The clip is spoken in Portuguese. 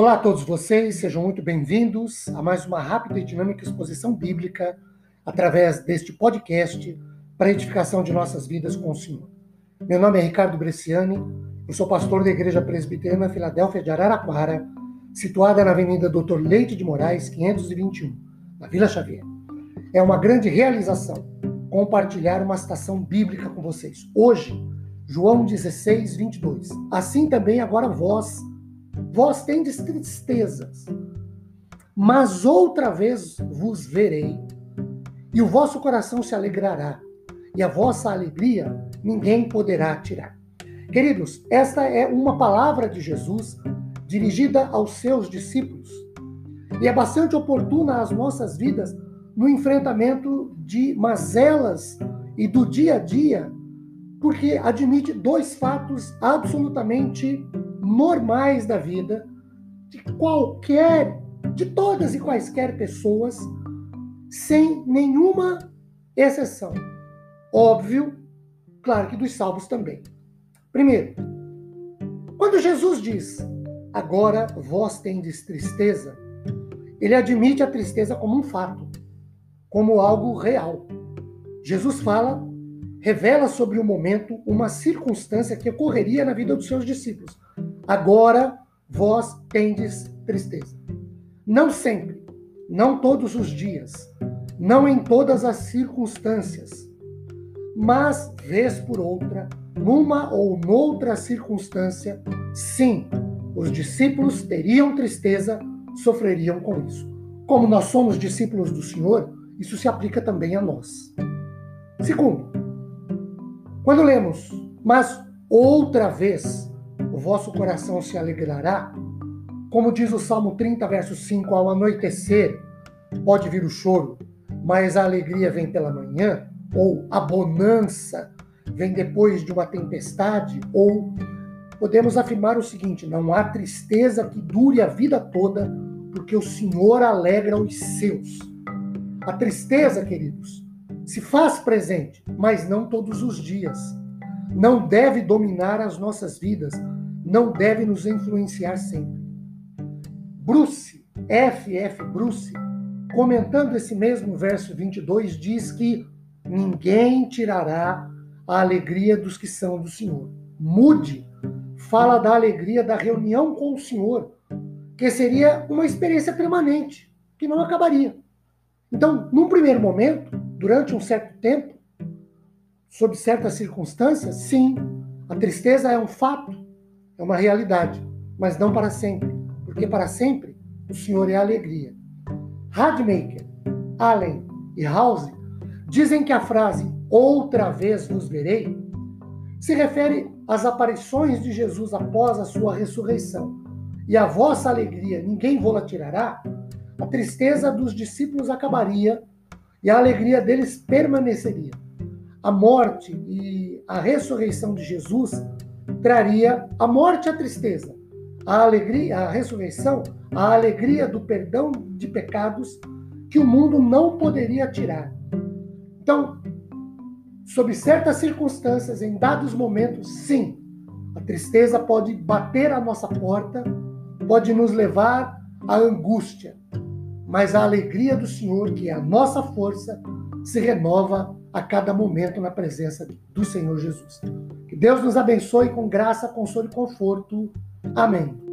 Olá a todos vocês, sejam muito bem-vindos a mais uma rápida e dinâmica exposição bíblica através deste podcast para edificação de nossas vidas com o Senhor. Meu nome é Ricardo Bresciani, eu sou pastor da Igreja Presbiteriana Filadélfia de Araraquara, situada na Avenida Doutor Leite de Moraes, 521, na Vila Xavier. É uma grande realização compartilhar uma citação bíblica com vocês. Hoje, João 16, 22. Assim também agora vós, vós tendes tristezas, mas outra vez vos verei, e o vosso coração se alegrará, e a vossa alegria ninguém poderá tirar. Queridos, esta é uma palavra de Jesus dirigida aos seus discípulos, e é bastante oportuna às nossas vidas no enfrentamento de mazelas e do dia a dia porque admite dois fatos absolutamente normais da vida de qualquer, de todas e quaisquer pessoas, sem nenhuma exceção. Óbvio, claro que dos salvos também. Primeiro, quando Jesus diz, agora vós tendes tristeza, ele admite a tristeza como um fato, como algo real. Jesus fala revela sobre o momento uma circunstância que ocorreria na vida dos seus discípulos. Agora vós tendes tristeza. Não sempre, não todos os dias, não em todas as circunstâncias, mas vez por outra, numa ou noutra circunstância, sim, os discípulos teriam tristeza, sofreriam com isso. Como nós somos discípulos do Senhor, isso se aplica também a nós. Segundo, quando lemos, mas outra vez o vosso coração se alegrará, como diz o Salmo 30, verso 5, ao anoitecer pode vir o choro, mas a alegria vem pela manhã, ou a bonança vem depois de uma tempestade, ou podemos afirmar o seguinte: não há tristeza que dure a vida toda, porque o Senhor alegra os seus. A tristeza, queridos, se faz presente, mas não todos os dias. Não deve dominar as nossas vidas, não deve nos influenciar sempre. Bruce, F.F. Bruce, comentando esse mesmo verso 22, diz que ninguém tirará a alegria dos que são do Senhor. Mude fala da alegria da reunião com o Senhor, que seria uma experiência permanente, que não acabaria. Então, num primeiro momento, durante um certo tempo, sob certas circunstâncias, sim, a tristeza é um fato, é uma realidade, mas não para sempre, porque para sempre o Senhor é alegria. Radmaker, Allen e House dizem que a frase outra vez vos verei se refere às aparições de Jesus após a sua ressurreição. E a vossa alegria ninguém vô-la tirará, a tristeza dos discípulos acabaria e a alegria deles permaneceria. A morte e a ressurreição de Jesus traria a morte a tristeza, a alegria, a ressurreição, a alegria do perdão de pecados que o mundo não poderia tirar. Então, sob certas circunstâncias, em dados momentos, sim, a tristeza pode bater à nossa porta, pode nos levar à angústia, mas a alegria do Senhor, que é a nossa força, se renova a cada momento na presença do Senhor Jesus. Deus nos abençoe com graça, consolo e conforto. Amém.